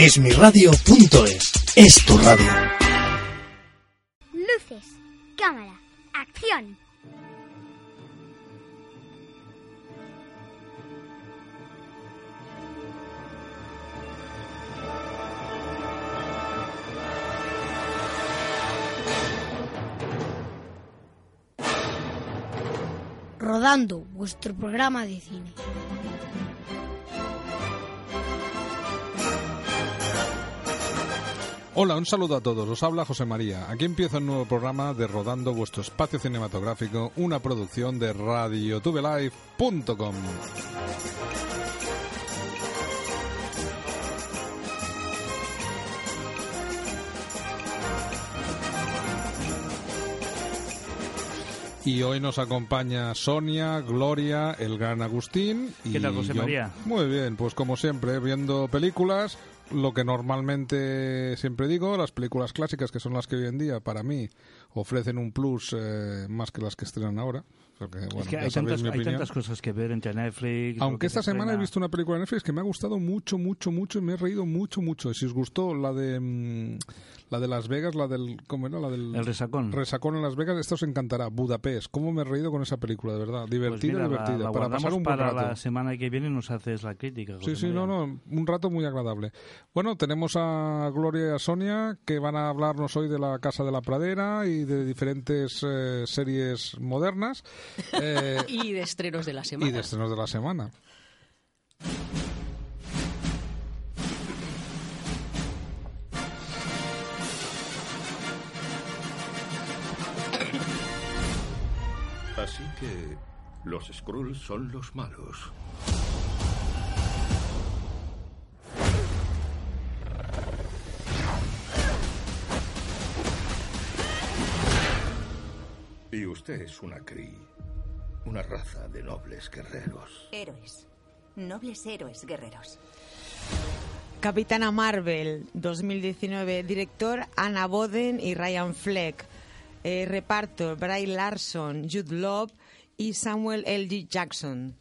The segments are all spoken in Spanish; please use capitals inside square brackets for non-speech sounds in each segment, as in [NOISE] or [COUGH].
Esmiradio.es es tu radio. Luces, cámara, acción. Rodando, vuestro programa de cine. Hola, un saludo a todos. Os habla José María. Aquí empieza un nuevo programa de Rodando vuestro espacio cinematográfico, una producción de radiotubelive.com. Y hoy nos acompaña Sonia, Gloria, el gran Agustín. Y ¿Qué tal, José yo- María? Muy bien, pues como siempre, viendo películas, lo que normalmente siempre digo, las películas clásicas, que son las que hoy en día, para mí, ofrecen un plus eh, más que las que estrenan ahora. Porque, bueno, es que hay tantas, hay tantas cosas que ver entre Netflix. Aunque que esta se semana he visto una película de Netflix que me ha gustado mucho, mucho, mucho y me he reído mucho, mucho. Si os gustó la de mm, la de Las Vegas, la del ¿cómo era? La del El resacón. Resacón en Las Vegas, esto os encantará. Budapest. ¿Cómo me he reído con esa película, de verdad? Divertida, Pues mira, la- divertida. la para pasar un buen para rato. la semana que viene nos haces la crítica. Sí, sí, María. no, no, un rato muy agradable. Bueno, tenemos a Gloria y a Sonia que van a hablarnos hoy de la Casa de la Pradera y de diferentes eh, series modernas eh, [LAUGHS] Y de estrenos de la semana. y de estrenos de la semana. Así que los Skrulls son los malos. Y usted es una Kree, una raza de nobles guerreros. Héroes. Nobles héroes guerreros. Capitana Marvel 2019, director Anna Boden y Ryan Fleck. Eh, reparto Bray Larson, Jude Law y Samuel L. Jackson.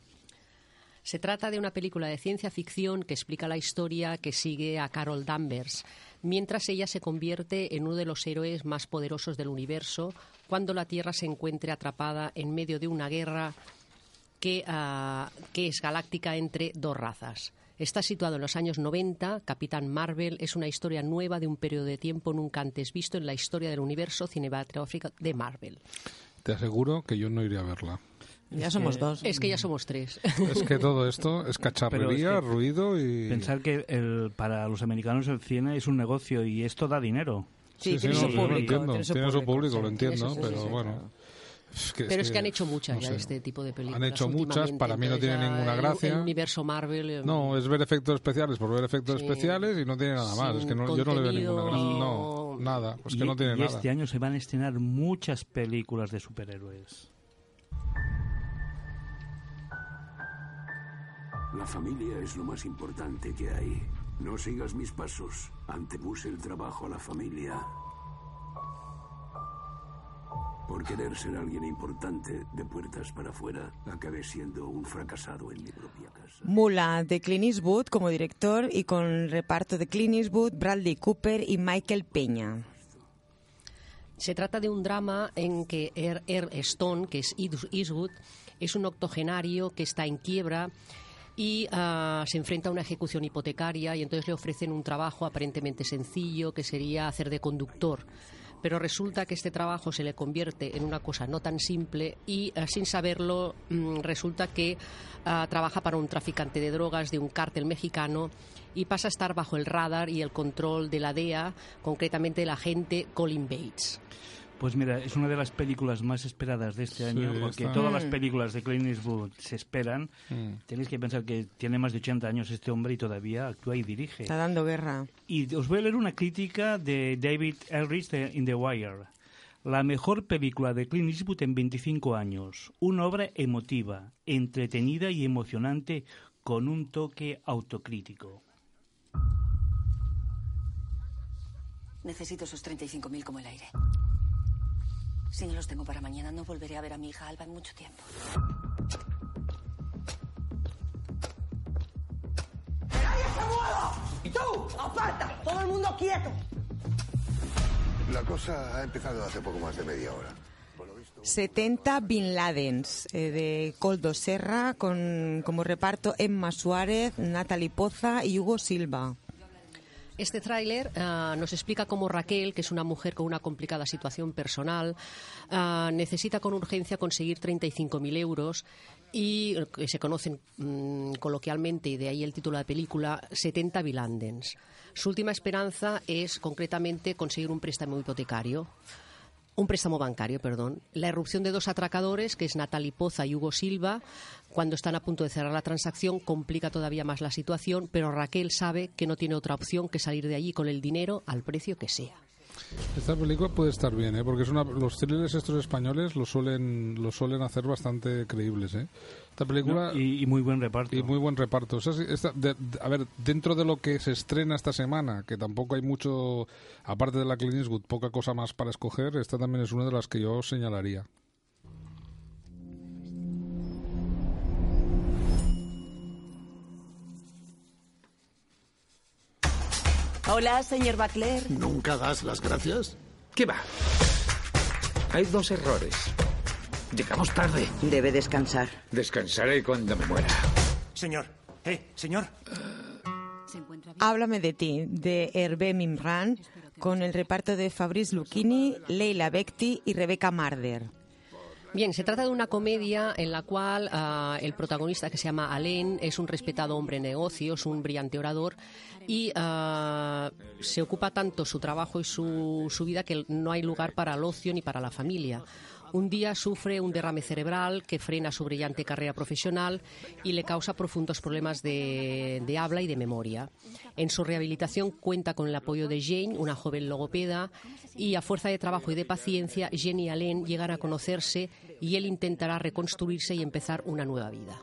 Se trata de una película de ciencia ficción que explica la historia que sigue a Carol Danvers, mientras ella se convierte en uno de los héroes más poderosos del universo cuando la Tierra se encuentre atrapada en medio de una guerra que, ah, que es galáctica entre dos razas. Está situado en los años 90. Capitán Marvel es una historia nueva de un periodo de tiempo nunca antes visto en la historia del universo cinematográfico de Marvel. Te aseguro que yo no iré a verla. Ya Es somos que- dos. Es que ya somos tres. Es que todo esto es [LAUGHS] cacharrería, es que ruido y... Pensar que el, para los americanos el cine es un negocio y esto da dinero. Sí, tiene su público. entiendo. tiene su Tiene su público, sí, lo entiendo, su- pero sí, sí, bueno. claro. Es que, Pero es que han hecho muchas no ya sé. de este tipo de películas. Han hecho muchas, para mí no tiene ninguna el- gracia. El universo Marvel. eh, No, es ver efectos especiales por ver efectos Sí. especiales y no tiene nada más. Es Sin que no, yo no le veo ninguna gracia. No, nada. Pues que y, no tiene y nada. este año se van a estrenar muchas películas de superhéroes. La familia es lo más importante que hay. No sigas mis pasos. Antepuse el trabajo a la familia. Por querer ser alguien importante de puertas para afuera, acabé siendo un fracasado en mi propia casa. Mula de Clint Eastwood como director y con reparto de Clint Eastwood, Bradley Cooper y Michael Peña. Se trata de un drama en que Er, Er Stone, que es Eastwood, es un octogenario que está en quiebra y ah, se enfrenta a una ejecución hipotecaria y entonces le ofrecen un trabajo aparentemente sencillo que sería hacer de conductor. Pero resulta que este trabajo se le convierte en una cosa no tan simple y ah, sin saberlo mm, resulta que ah, trabaja para un traficante de drogas de un cártel mexicano y pasa a estar bajo el radar y el control de la DEA, concretamente del agente Colin Bates. Pues mira, es una de las películas más esperadas de este año, porque está- todas las Mm. películas de Clint Eastwood se esperan. Mm. Tenéis que pensar que tiene más de 80 años este hombre y todavía actúa y dirige. Está dando guerra. Y os voy a leer una crítica de David Elrich de In The Wire. La mejor película de Clint Eastwood en 25 años. Una obra emotiva, entretenida y emocionante con un toque autocrítico. Necesito esos 35.000 como el aire. Si no los tengo para mañana, no volveré a ver a mi hija Alba en mucho tiempo. ¡Y tú! ¡Aparta! ¡Todo el mundo quieto! La cosa ha empezado hace poco más de media hora. 70 Bin Ladens eh, de Coldo Serra con como reparto Emma Suárez, Natalie Poza y Hugo Silva. Este tráiler ah, nos explica cómo Raquel, que es una mujer con una complicada situación personal, ah, necesita con urgencia conseguir 35.000 euros y eh, que se conocen mm, coloquialmente, y de ahí el título de la película, 70 bilandens. Su última esperanza es concretamente conseguir un préstamo hipotecario. Un préstamo bancario, perdón. La erupción de dos atracadores, que es Natalie Poza y Hugo Silva, cuando están a punto de cerrar la transacción, complica todavía más la situación, pero Raquel sabe que no tiene otra opción que salir de allí con el dinero al precio que sea. Esta película puede estar bien, ¿eh? porque es una, los thrillers estos españoles lo suelen, lo suelen hacer bastante creíbles. ¿eh? Esta película... No, y, y muy buen reparto. Y muy buen reparto. O sea, sí, esta- de- de- a ver, dentro de lo que se estrena esta semana, que tampoco hay mucho, aparte de la Clint Eastwood, poca cosa más para escoger, esta también es una de las que yo señalaría. Hola, señor Bacler. ¿Nunca das las gracias? ¿Qué va? Hay dos errores. Llegamos tarde. Debe descansar. Descansaré cuando me muera. Señor, eh, señor. Háblame de ti, de Hervé Mimran, con el reparto de Fabrice Lucchini, Leila Bekti y Rebecca Marder. Bien, se trata de una comedia en la cual ah, el protagonista, que se llama Alain, es un respetado hombre de negocios, un brillante orador, y ah, se ocupa tanto su trabajo y su, su vida que no hay lugar para el ocio ni para la familia. Un día sufre un derrame cerebral que frena su brillante carrera profesional y le causa profundos problemas de, habla y de memoria. En su rehabilitación cuenta con el apoyo de Jane, una joven logopeda, y a fuerza de trabajo y de paciencia, Jane y Alain llegan a conocerse y él intentará reconstruirse y empezar una nueva vida.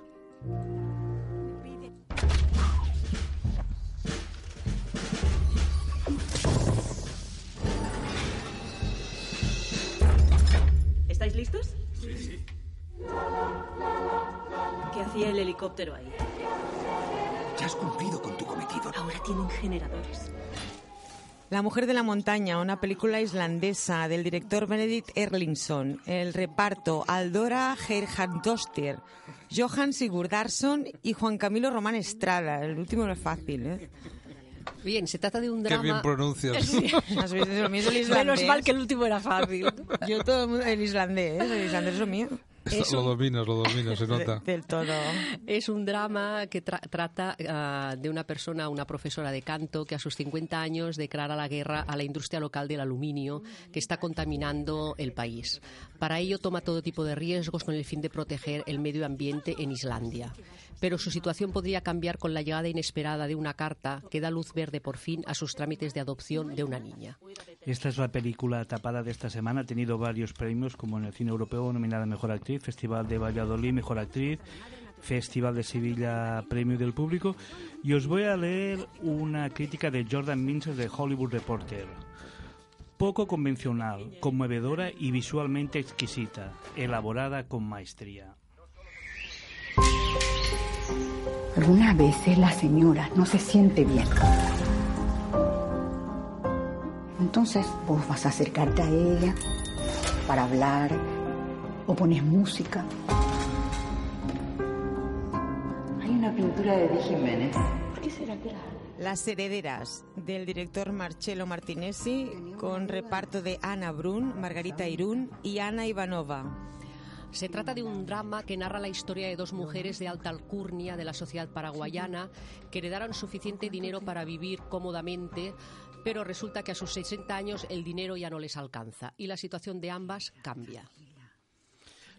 ¿Estáis listos? Sí, sí. ¿Qué hacía el helicóptero ahí? Ya has cumplido con tu cometido. Ahora tienen generadores. La mujer de la montaña, una película islandesa del director Benedict Erlingsson. El reparto Aldora Geirhardsdóttir, Johan Sigurdarsson y Juan Camilo Román Estrada. El último no es fácil, ¿eh? Bien, se trata de un Qué drama... bien pronuncias. [LAUGHS] Sí. [LAUGHS] Has visto, lo mío es el Menos islandés. mal que el último era fácil. Yo todo el mundo, el islandés, el islandés es lo mío. Es lo un- dominas, lo dominas, se [LAUGHS] nota. De- del todo. Es un drama que tra- trata ah, de una persona, una profesora de canto, que a sus 50 años declara la guerra a la industria local del aluminio que está contaminando el país. Para ello toma todo tipo de riesgos con el fin de proteger el medio ambiente en Islandia. Pero su situación podría cambiar con la llegada inesperada de una carta que da luz verde por fin a sus trámites de adopción de una niña. Esta es la película tapada de esta semana. Ha tenido varios premios, como en el cine europeo, nominada Mejor Actriz, Festival de Valladolid, Mejor Actriz, Festival de Sevilla, Premio del Público. Y os voy a leer una crítica de Jordan Mincer de Hollywood Reporter. Poco convencional, conmovedora y visualmente exquisita, elaborada con maestría. Algunas veces la señora no se siente bien. Entonces vos vas a acercarte a ella para hablar o pones música. Hay una pintura de Di Jiménez. ¿Por qué será que la Las herederas del director Marcello Martinezzi con reparto de Ana Brun, Margarita Irún y Ana Ivanova. Se trata de un drama que narra la historia de dos mujeres de alta alcurnia de la sociedad paraguayana que heredaron suficiente dinero para vivir cómodamente, pero resulta que a sus 60 años el dinero ya no les alcanza y la situación de ambas cambia.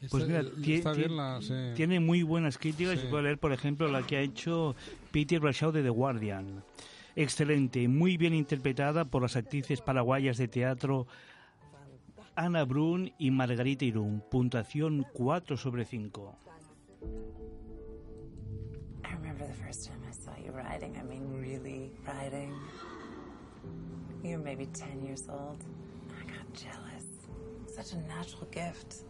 Pues mira, Está- bien la- sí. tiene muy buenas críticas. Sí. Se puede leer, por ejemplo, la que ha hecho Peter Bradshaw de The Guardian. Excelente, muy bien interpretada por las actrices paraguayas de teatro Ana Brun y Margarita Irún. Puntuación 4 sobre 5. I remember the first time I saw you riding. I mean, really riding. You were maybe 10 years old. I got jealous. Such a natural gift.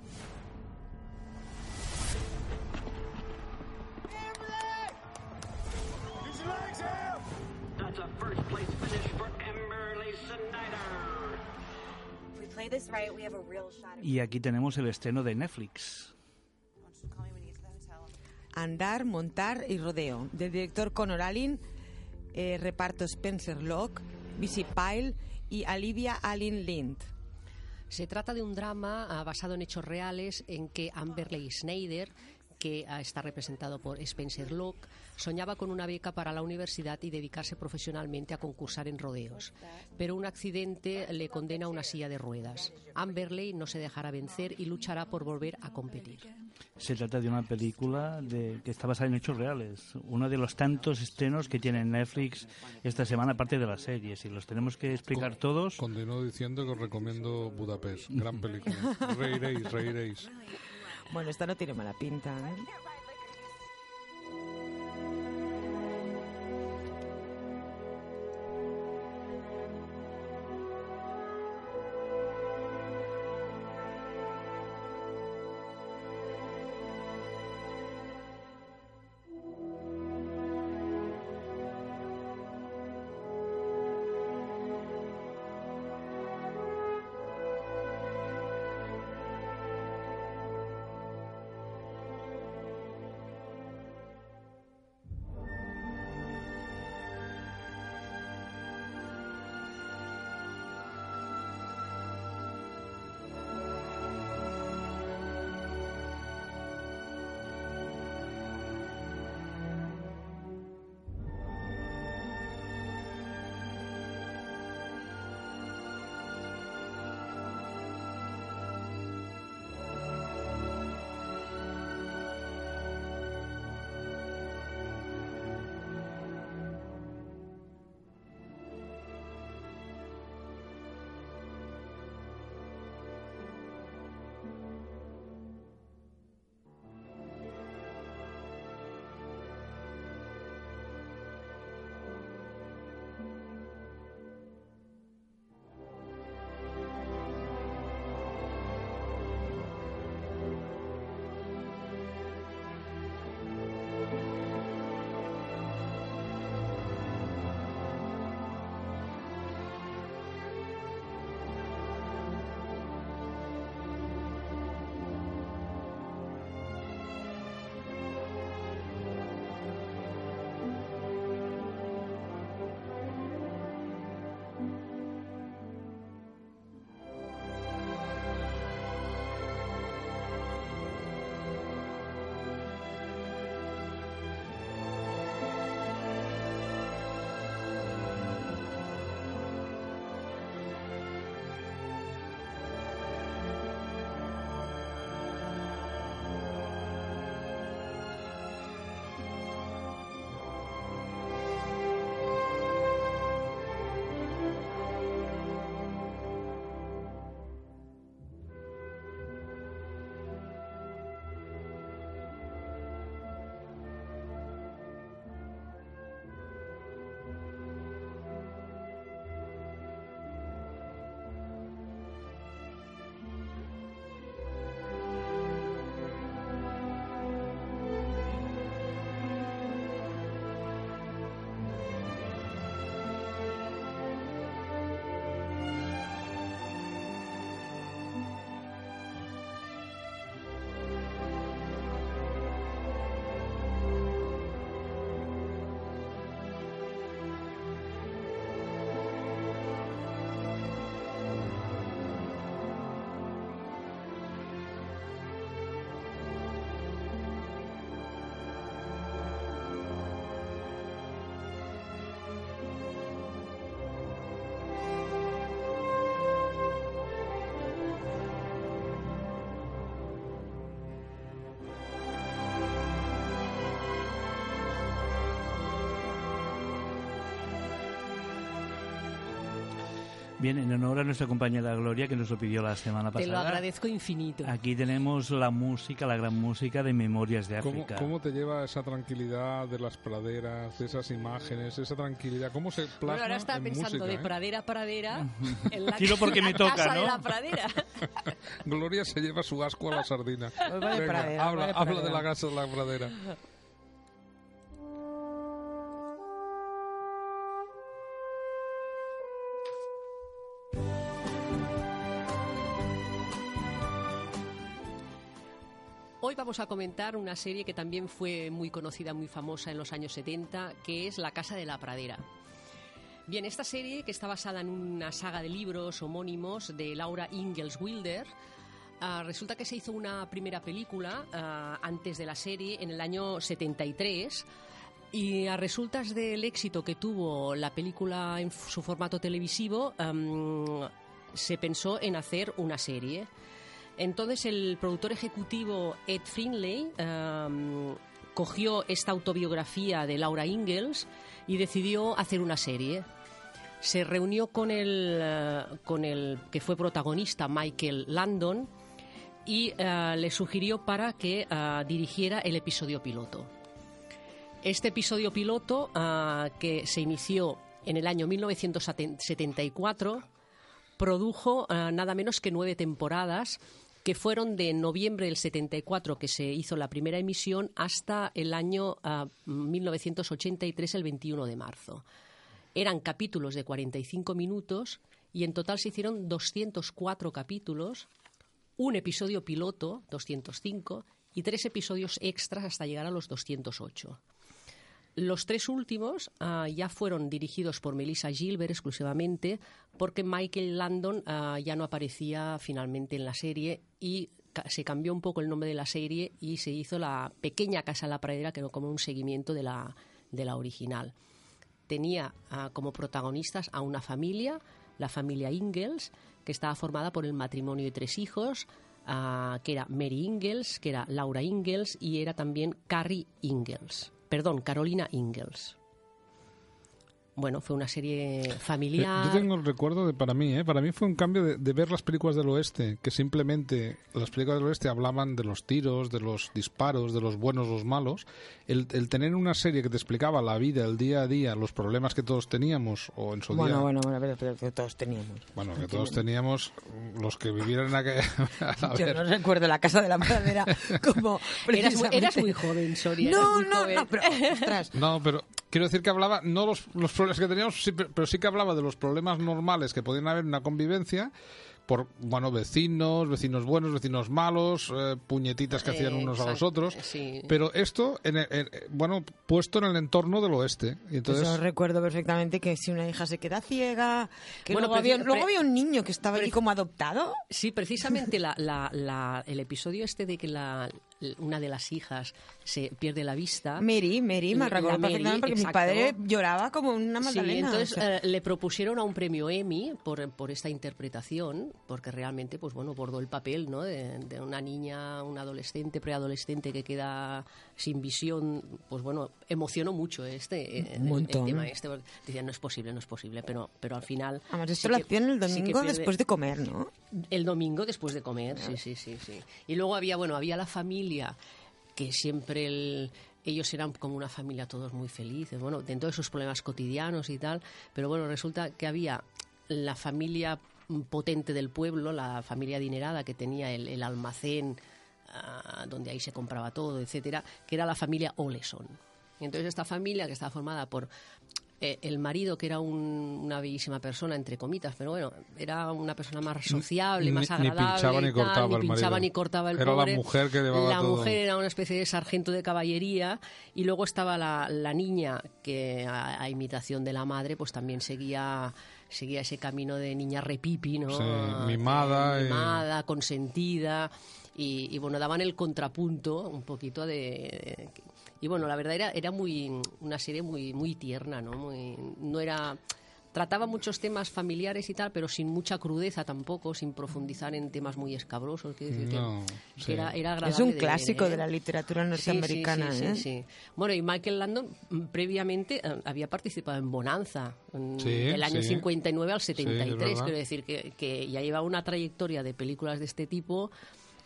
Use your legs, Em! That's a first place finish for Emberly Snyder. If we play this right, we have a real shot. Y aquí tenemos el estreno de Netflix. Andar, montar y rodeo, del director Conor Allen, eh, reparto Spencer Locke, Busy Pyle y Olivia Allen Lind. Se trata de un drama ah, basado en hechos reales en que Amberley Schneider, que está representado por Spencer Locke, soñaba con una beca para la universidad y dedicarse profesionalmente a concursar en rodeos. Pero un accidente le condena a una silla de ruedas. Amberley no se dejará vencer y luchará por volver a competir. Se trata de una película de, que está basada en hechos reales. Uno de los tantos estrenos que tiene Netflix esta semana, aparte de las series. Y los tenemos que explicar todos. Continúo diciendo que os recomiendo Budapest. Gran película. [LAUGHS] reiréis, reiréis. Bueno, esta no tiene mala pinta. ¿eh? Bien, en honor a nuestra compañera Gloria, que nos lo pidió la semana Te pasada. lo agradezco infinito. Aquí tenemos la música, la gran música de Memorias de ¿Cómo, África. cómo te lleva esa tranquilidad de las praderas, de esas imágenes, esa tranquilidad? ¿Cómo se plasma Bueno, ahora estaba en pensando música, de eh? pradera a pradera en la, Tiro porque la me toca, casa ¿no? de la pradera. [LAUGHS] Gloria se lleva su asco a la sardina. Venga, habla, habla de la casa de la pradera. Hoy vamos a comentar una serie que también fue muy conocida, muy famosa en los años 70, que es La Casa de la Pradera. Bien, esta serie, que está basada en una saga de libros homónimos de Laura Ingalls Wilder, ah, resulta que se hizo una primera película ah, antes de la serie en el año 73 y a resultas del éxito que tuvo la película en su formato televisivo, am, se pensó en hacer una serie. Entonces el productor ejecutivo Ed Finlay am, cogió esta autobiografía de Laura Ingalls y decidió hacer una serie. Se reunió con el, eh, con el que fue protagonista, Michael Landon, y eh, le sugirió para que eh, dirigiera el episodio piloto. Este episodio piloto, que se inició en el año 1974, produjo nada menos que nueve temporadas que fueron de noviembre del 74, que se hizo la primera emisión, hasta el año ah, 1983, el 21 de marzo. Eran capítulos de 45 minutos y en total se hicieron 204 capítulos, un episodio piloto, 205, y tres episodios extras hasta llegar a los 208. Los tres últimos ah, ya fueron dirigidos por Melissa Gilbert exclusivamente porque Michael Landon ah, ya no aparecía finalmente en la serie y se cambió un poco el nombre de la serie y se hizo la pequeña Casa de la Pradera que era como un seguimiento de la, de la original. Tenía ah, como protagonistas a una familia, la familia Ingalls, que estaba formada por el matrimonio de tres hijos, que era Mary Ingalls, que era Laura Ingalls y era también Carrie Ingalls. Perdón, Carolina Ingalls. Bueno, fue una serie familiar. Eh, Yo tengo el recuerdo de para mí, ¿eh? para mí fue un cambio de, de ver las películas del oeste, que simplemente las películas del oeste hablaban de los tiros, de los disparos, de los buenos, los malos. El, el tener una serie que te explicaba la vida, el día a día, los problemas que todos teníamos, o en su Bueno, día. bueno, bueno, pero, pero que todos teníamos. Bueno, que todos teníamos, los que vivieran en aquella. [LAUGHS] Yo no recuerdo la casa de la pradera [LAUGHS] como Eras eras muy joven, Soria. No, muy no, joven. no, pero ostras, No, pero quiero decir que hablaba, no los, los problemas que teníamos, sí, pero pero sí que hablaba de los problemas normales que podían haber en una convivencia por, bueno, vecinos, vecinos buenos, vecinos malos, eh, puñetitas que hacían Eh, unos a los otros. sí. Pero esto, en el- en- bueno, puesto en el entorno del oeste. Y Pues entonces, yo recuerdo perfectamente que si una hija se queda ciega, que Bueno, luego, había, luego un niño que estaba allí como adoptado. Sí, precisamente la, la- la- el episodio este de que la, una de las hijas se pierde la vista. Mary, Mary, me recuerdo perfectamente porque mi exacto. padre lloraba como una Sí, magdalena. entonces o sea. eh, le propusieron a un premio Emmy por, por esta interpretación, porque realmente, pues bueno, bordó el papel, ¿no? De, de una niña, un adolescente, preadolescente que queda sin visión, pues bueno, emocionó mucho este, eh, Un el- montón. el tema este. Decían, no es posible, no es posible, pero, pero al final... Además, esto sí lo hacían el sí domingo pierde- después de comer, ¿no? el domingo después de comer, sí, sí, sí, sí. Y luego había, bueno, había la familia que siempre el- ellos eran como una familia todos muy felices, bueno, dentro de sus problemas cotidianos y tal, pero bueno, resulta que había la familia potente del pueblo, la familia adinerada que tenía el, almacén ah, donde ahí se compraba todo, etcétera, que era la familia Oleson. Entonces esta familia que estaba formada por eh, el marido, que era un- una bellísima persona, entre comitas, pero bueno, era una persona más sociable, Ni- más ni agradable. pinchaba ni y tal, cortaba ni el pinchaba marido. ni cortaba el Era la mujer que llevaba La todo. mujer era una especie de sargento de caballería y luego estaba la, la niña que a, a imitación de la madre pues también seguía seguía ese camino de niña repipi, ¿no? Sí, mimada y- mimada, consentida y, y, bueno, daban el contrapunto un poquito de... Y bueno, la verdad era, era muy una serie muy muy tierna, ¿no? Muy, no era trataba muchos temas familiares y tal, pero sin mucha crudeza tampoco, sin profundizar en temas muy escabrosos. quiero decir que- No, que sí. era, era Es agradable un ver, clásico ¿eh? de la literatura norteamericana. sí, sí, ¿eh? sí. Bueno, y Michael Landon mm, previamente eh, había participado en Bonanza, Sí, del año sí. 59 al Sí, es 73. verdad. quiero decir que, que ya lleva una trayectoria de películas de este tipo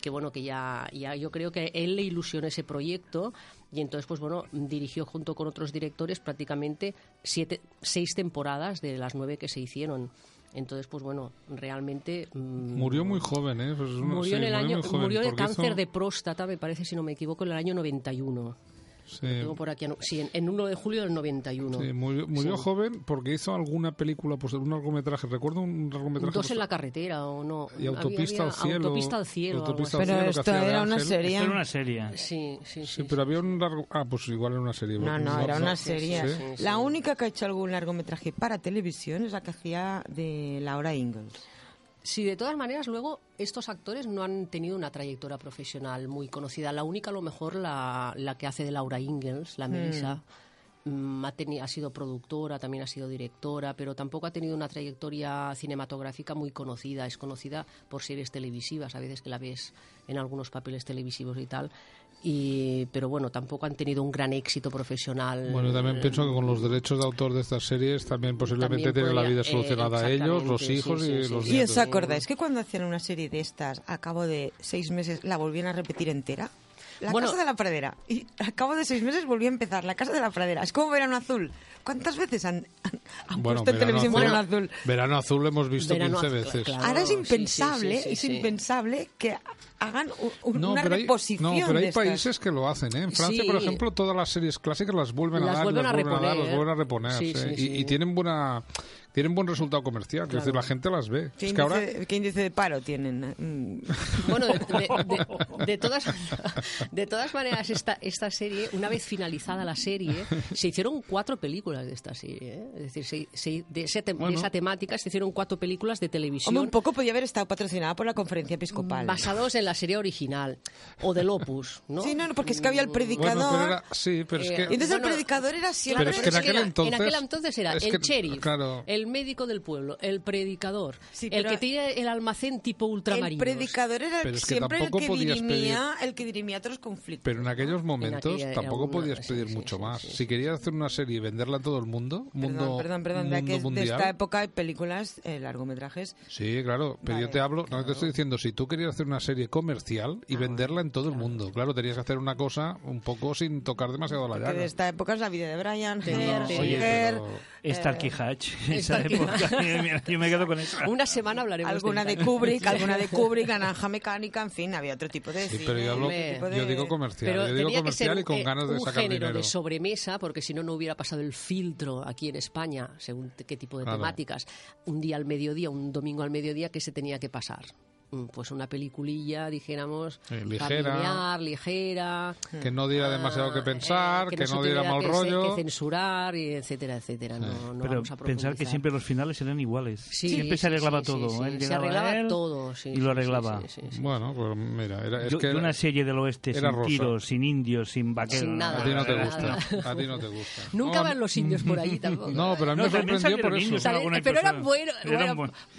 que bueno que ya, ya yo creo que él le ilusionó ese proyecto y entonces pues bueno dirigió junto con otros directores prácticamente siete seis temporadas de las nueve que se hicieron entonces pues bueno realmente mm, Murió muy joven, ¿eh? Pues una- murió sí, en el año murió de cáncer hizo- de próstata me parece si no me equivoco en el año 91 Sí. tengo por aquí, sí, en, en 1 de julio del 91. Sí, murió, murió Sí. joven porque hizo alguna película, pues un largometraje. Recuerdo un largometraje. Dos pues, en la carretera o no. Y Autopista había al cielo. Autopista al cielo. Autopista al cielo, que hacía de Ángel. Esto era una serie. Sí, sí, sí. Sí, pero había un largo. Ah, pues igual era una serie. No, no, era una serie. Sí. La única que ha hecho algún largometraje para televisión es la que hacía de Laura Ingalls. Sí, de todas maneras, luego estos actores no han tenido una trayectoria profesional muy conocida. La única, a lo mejor, la, la que hace de Laura Ingalls, la Mm. Melissa, mm, ha, ha sido productora, también ha sido directora, pero tampoco ha tenido una trayectoria cinematográfica muy conocida. Es conocida por series televisivas, a veces que la ves en algunos papeles televisivos y tal. Y, pero bueno, tampoco han tenido un gran éxito profesional. Bueno, también pienso que con los derechos de autor de estas series también posiblemente tienen la vida eh, solucionada a ellos, los hijos sí, y sí, los sí. ¿Y os acordáis que cuando hacían una serie de estas, a cabo de seis meses, la volvían a repetir entera? La Bueno- Casa de la Pradera. Y a cabo de seis meses volvía a empezar La Casa de la Pradera. Es como Verano Azul. ¿Cuántas veces han, han- han Bueno, puesto en televisión Verano Azul, Azul? Verano Azul lo hemos visto Verano 15 Azul, veces. claro. Ahora es sí, impensable, sí, sí, es sí. impensable que hagan u- un- No, una pero hay, reposición no, pero de hay estas. países que lo hacen. ¿eh? En Francia, por ejemplo, todas las series clásicas las vuelven Las a dar, vuelven las a vuelven a dar, las vuelven a reponer. Sí, sí. sí, Y, sí. y tienen buena tienen buen resultado comercial. Es Claro. decir, la gente las ve. ¿Qué Es que ahora índice, qué índice de paro tienen? Mm. Bueno, de, de- de- [LAUGHS] de todas, [LAUGHS] de todas maneras, esta, esta serie, una vez finalizada la serie, se hicieron cuatro películas de esta serie. ¿eh? Es decir, se- se- de, ese tem- de Bueno. esa temática se hicieron cuatro películas de televisión. Hombre, un poco podía haber estado patrocinada por la conferencia episcopal. Basados en la serie original o del Opus, ¿no? Sí, no, no, porque es que había el predicador. Bueno, pero era- sí, pero es Eh, que... Entonces el Bueno, predicador era siempre... Pero es que en aquel era- entonces- en aquel entonces era es el sheriff, claro. el médico del pueblo, el predicador, el que tiene el almacén tipo El ultramarino. predicador era Pero es que siempre el que, dirimía, el que dirimía otros conflictos. Pero en aquellos momentos aquella tampoco una- podías pedir sí, mucho sí, más. sí, Si querías hacer una serie y venderla a todo el mundo, mundo, Perdón, perdón, perdón. De, mundo que- de mundial. esta época hay películas, eh, largometrajes. Sí, claro, pero yo te hablo, no te estoy diciendo, si tú querías hacer una serie comercial Ah, y venderla en todo el mundo, claro, tenías que hacer una cosa un poco sin tocar demasiado la llaga. de esta época es la vida de Brian, Tenía- tenía- Oye, pero- Starkey eh, Hatch, esa época. [LAUGHS] Mira, Yo me quedo con eso. Una semana hablaremos alguna de. Kubrick, alguna de Kubrick, Naranja Mecánica, en fin, había otro tipo de Sí, cine, pero yo, hablo- otro tipo de- yo digo comercial, Pero yo digo tenía que ser comercial y con eh, ganas de un sacar género dinero. de sobremesa, porque si no, no hubiera pasado el filtro aquí en España, según qué tipo de Claro. temáticas. Un día al mediodía, un domingo al mediodía, que se tenía que pasar? Mm, Pues una peliculilla, dijéramos, Eh, ligera. familiar, ligera. Que no diera demasiado que pensar, eh, que, se no diera tuviera mal que, rollo. que censurar, y etcétera, etcétera. No, no Pero vamos a pensar que siempre los finales eran iguales. Sí, siempre sí, se arreglaba sí, todo. sí, Él se arreglaba él todo, sí, y lo sí, arreglaba. sí, sí, Bueno, pues mira, era, es Yo- que de una serie del oeste era sin rosa. tiros, sin indios, sin vaqueros. Sin nada. a ti no te nada. gusta, a ti no te gusta. [LAUGHS] Nunca No, van los indios por allí tampoco. No, pero a mí No, me sorprendió por eso. pero eran buenos.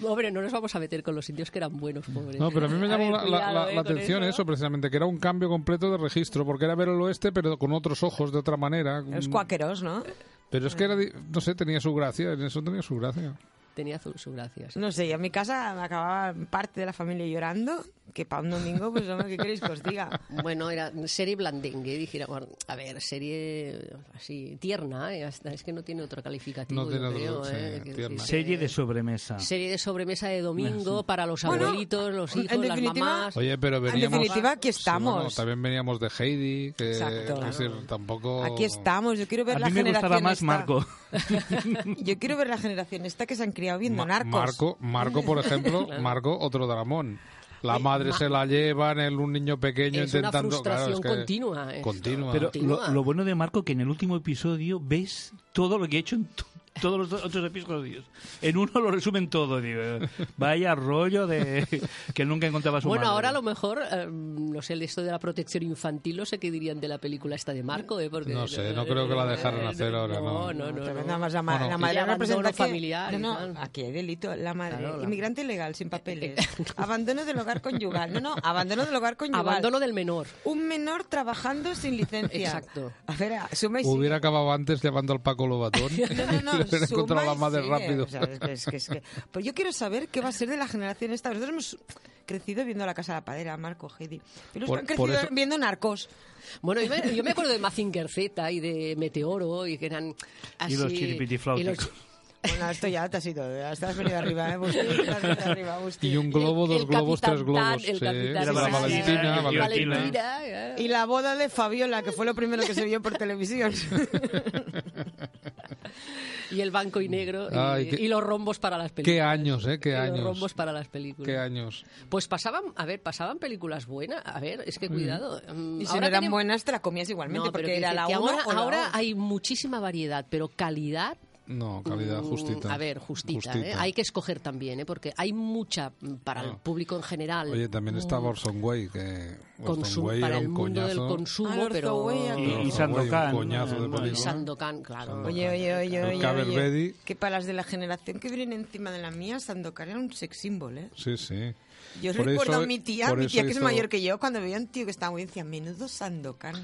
Hombre, no nos vamos a meter con los indios que eran buenos, pobres. No, pero a mí me [LAUGHS] llamó ver, la, la- cuidado, la- eh, la atención eso. eso, precisamente, que era un cambio completo de registro, porque era ver el oeste, pero con otros ojos, de otra manera. Los Mm, cuáqueros, ¿no? Pero es que era, di- no sé, tenía su gracia, en eso tenía su gracia. Tenía su, su gracia. sí. No sé, y en mi casa me acababa parte de la familia llorando, que para un domingo, pues hombre, ¿qué queréis que os diga? [LAUGHS] Bueno, era serie blandengue, dijéramos. A ver, serie así, tierna, eh, hasta- es que no tiene otro calificativo, No tiene yo creo. sí, eh, decir, Serie de sobremesa. Serie de sobremesa de domingo para los Bueno, abuelitos, los en hijos, las mamás. Oye, pero En veníamos... definitiva, aquí Sí, estamos. bueno, también veníamos de Heidi, que Exacto. es decir, tampoco... Aquí estamos, yo quiero ver A la mí me generación gustaba más esta. Marco. [LAUGHS] Yo quiero ver la generación esta que se han criado viendo Ma- narcos. Marco, Marco, por [LAUGHS] ejemplo, Marco, otro dramón. La madre se la llevan, el, un niño pequeño Es una intentando... frustración claro, es que- continua, eh. Continua. Pero lo, lo bueno de Marco que en el último episodio ves todo lo que ha hecho en, todos los otros episodios. En uno lo resumen todo, digo. Vaya rollo de que nunca encontraba su Bueno, madre. ahora a lo mejor, eh, no sé, esto de la protección infantil, no sé qué dirían de la película esta de Marco, ¿eh? Porque, no sé, no creo que la dejaran hacer ahora, ¿no? No, no, no. Nada más la, madre, la madre representa familiar. No, no, aquí hay delito. La madre, claro, inmigrante ilegal, sin papeles. ¿eh? [LAUGHS] abandono del hogar conyugal. No, no, abandono del hogar conyugal. Abandono del menor. Un menor trabajando sin licencia. Exacto. A ver, suma y Hubiera acabado antes llevando al Paco Lobatón. [LAUGHS] no, no, no. [LAUGHS] Pero encontrado la madre sigue. rápido. O sea, es que, es que, es que... [LAUGHS] Pero yo quiero saber qué va a ser de la generación esta. Nosotros hemos crecido viendo La Casa de la Padera, Marco, Heidi. Pero por, han crecido eso... viendo Narcos. Bueno, yo me, yo me acuerdo de Mazinger Z y de Meteoro y que eran así... Y los chiripitiflauticos. Bueno, esto ya te has ido, te has venido arriba, ¿eh? [LAUGHS] Y un globo, dos globos, tres globos. El sí. Valentina, la Valentina. Y la boda de Fabiola, que fue lo primero que se vio por televisión. [LAUGHS] y el banco y negro y, los rombos para las películas. Qué años, ¿eh? Qué años. Y los rombos para las películas. Qué años. Pues pasaban, a ver, pasaban películas buenas. A ver, es que cuidado. Y si no eran buenas, te las comías igualmente, no, porque era la ahora, ahora hay muchísima variedad, pero calidad no, calidad mm, justita. A ver, justita. ¿eh? justita. ¿eh? Hay que escoger también, ¿eh? porque hay mucha mm, para no. el ah. público en general. Oye, también está mm. Borson Way, que Consum Way para el mundo coñazo. del consumo, ah, pero... Y, y Sandokan. Y Sandokan, claro. Sandokan. Oye, oye, oye, oye, oye Que para las de la generación que vienen encima de la mía, Sandokan era un sex symbol, ¿eh? Sí, sí. Yo por recuerdo eso, a mi tía, mi tía que hizo... es mayor que yo, cuando veía a un tío que estaba muy bien, decía, menudo Sandokan.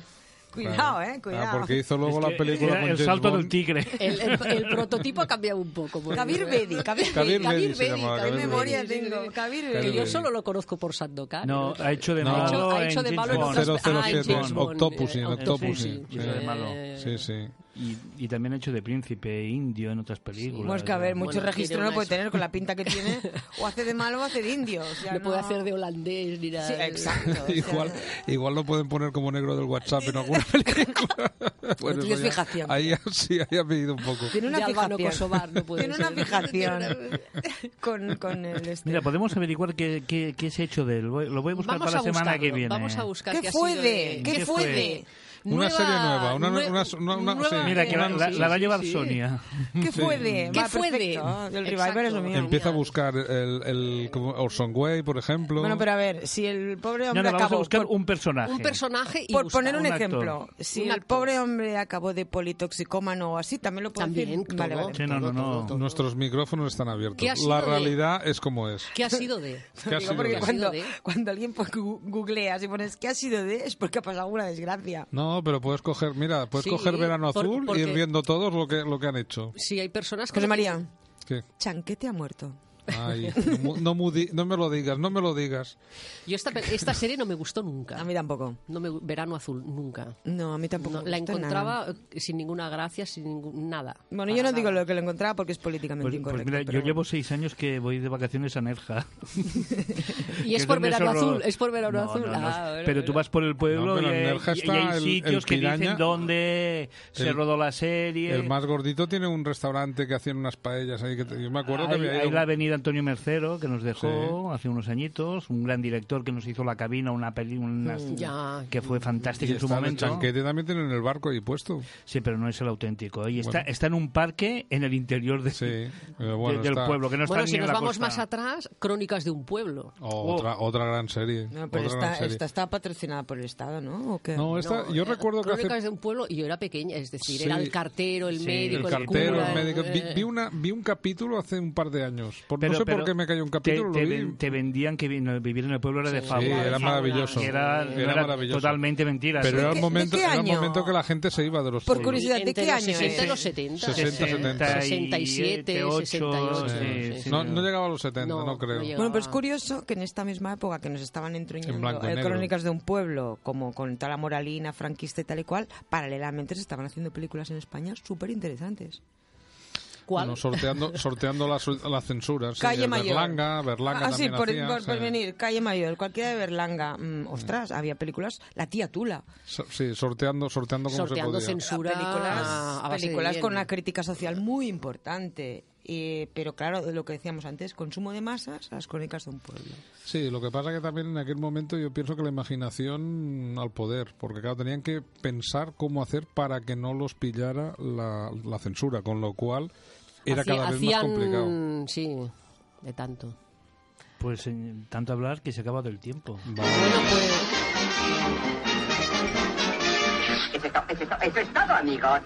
Cuidado, eh, cuidado. Ah, porque hizo luego es la película con El salto Bond. del tigre. El, el, el, prototipo ha cambiado un poco. Kabir Bedi, Kabir, Kabir, Kabir Bedi, Kabir memoria tengo. Kabir Bedi. Que yo solo lo conozco por Sandokan. No, ha hecho de malo. Ha hecho, ha hecho de malo en otros. 007, Octopus, en Octopus. Sí, sí. Y, y también ha hecho de príncipe indio en otras películas. Pues que a ver, mucho bueno, registro no puede tener con la pinta que tiene. [LAUGHS] O hace de malo o hace de indio. O sea, no, no, puede hacer de holandés ni nada. Sí, exacto. [LAUGHS] igual, igual lo pueden poner como negro del WhatsApp en alguna [LAUGHS] película. bueno, no fijación. Ahí sí, ahí ha pedido un poco. Tiene una fijación. No puede tiene ser. una fijación con, con el este. Mira, podemos averiguar qué, qué, qué se ha hecho de él. Lo voy a buscar vamos para a la semana que viene. Vamos a buscar qué, fue de... ¿Qué, fue de? Una serie nueva. Una, una, una, una sí. Mira, que la, la, la va a llevar Sonia. [LAUGHS] ¿Qué fue de? ¿Qué fue de? El revival es lo mismo. Empieza a buscar el, el Orson Welles, por ejemplo. Bueno, pero a ver, si el pobre hombre no, no, acabó... Vamos a buscar por, un personaje. Un personaje y Por poner un, un ejemplo, actor. si un el pobre hombre acabó de politoxicómano o así, también lo puedo también, decir? Vale, vale. Sí, no, todo, todo, todo, Nuestros micrófonos están abiertos. La realidad es como es. ¿Qué ha sido de? [LAUGHS] ¿Qué ha sido de? Cuando, cuando alguien pues googlea y pones ¿qué ha sido de? es porque ha pasado una desgracia. No, no, pero puedes coger, mira, puedes coger verano azul y ir viendo todos lo que, lo que han hecho. Sí, hay personas que... José María, ¿Qué? Chanquete ha muerto. [LAUGHS] No, me lo digas, no me lo digas. Yo esta, esta serie no me gustó nunca. A mí tampoco. No me, Verano Azul, nunca. No, a mí tampoco. No, me la encontraba eh, sin ninguna gracia, sin ningún, nada. Bueno, yo no digo lo que la encontraba porque es políticamente pues, pues incorrecto. Yo llevo seis años que voy de vacaciones a Nerja. [LAUGHS] y es por Verano Azul, es por Verano Azul. Ah, pero tú vas por el pueblo y, hay, hay sitios que dicen dónde se rodó la serie. El más gordito tiene un restaurante que hacían unas paellas ahí. Que, yo me acuerdo hay, que había... Hay la avenida Antonio Mercero, que nos dejó sí. hace unos añitos, un gran director que nos hizo La Cabina, una película mm, que fue fantástica en su momento. El chanquete también tienen el barco ahí puesto. Sí, pero no es el auténtico. Y está, bueno. está en un parque en el interior de, sí. Eh, bueno, de, del pueblo, que no bueno, si nos vamos costa. más atrás, Crónicas de un pueblo. Oh, oh. Otra, otra, gran serie. No, pero esta, gran serie. esta, está patrocinada por el Estado, ¿no? ¿O qué? No, esta, no, yo eh, recuerdo que Crónicas hace... de un pueblo, y yo era pequeña, es decir, sí. era el cartero, el médico, el, cartero, el, cura, el médico. Vi, eh. vi, una, vi un capítulo hace un par de años. Por pero, no sé pero, por qué me cayó un capítulo. Te, te, te vendían que vivir en el pueblo era de sí, fábula. Sí, era maravilloso. Era, era, maravilloso. totalmente mentira. Pero era el, momento, era el momento que la gente se iba de los Por curiosidad, ¿de qué año? ¿De los 70? 60, 70. 67, 68. No, llegaba a los 70, no, creo. bueno, pero es curioso que en esta misma época que nos estaban entruñando eh, Crónicas de un Pueblo, como con toda la moralina franquista y tal y cual, paralelamente se estaban haciendo películas en España súper interesantes. Bueno, sorteando, [LAUGHS] sorteando las, las censuras. Calle Mayor. Berlanga, ah, Berlanga ah, por, venir. Calle Mayor, cualquiera de Berlanga. Mm, mm. ostras, había películas. La tía Tula. Sí, sorteando, sorteando como sorteando se podía. censura. Películas, con una crítica social muy importante. Eh, pero claro, lo que decíamos antes, consumo de masas, las crónicas de un pueblo. Sí, lo que pasa que también en aquel momento yo pienso que la imaginación al poder, porque claro, tenían que pensar cómo hacer para que no los pillara la, la censura, con lo cual era Hacía- cada vez más hacían- complicado. Sí, de tanto. Pues en tanto hablar que se ha acabado el tiempo. Eso es, to- eso es to- eso es todo, amigos.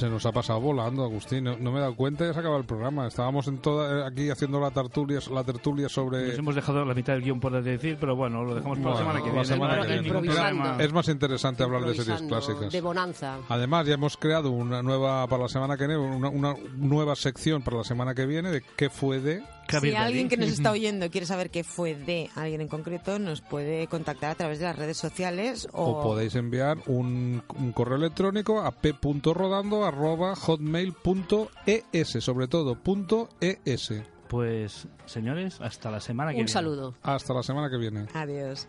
Se nos ha pasado volando, Agustín. No, no me he dado cuenta y ya se acaba el programa. Estábamos en toda, eh, aquí haciendo la tertulia, la tertulia sobre... Nos hemos dejado la mitad del guion por decir, pero bueno, lo dejamos para la Bueno, semana que la viene. semana que viene. Es más interesante hablar de series clásicas. De bonanza. Además, ya hemos creado una nueva para la semana que viene, una, una nueva sección para la semana que viene de qué fue de. Si alguien que nos está oyendo quiere saber qué fue de alguien en concreto, nos puede contactar a través de las redes sociales o, O podéis enviar un, un correo electrónico a p.rodando.hotmail.es, sobre todo punto .es. Pues, señores, hasta la semana que Un viene. saludo. Hasta la semana que viene. Adiós.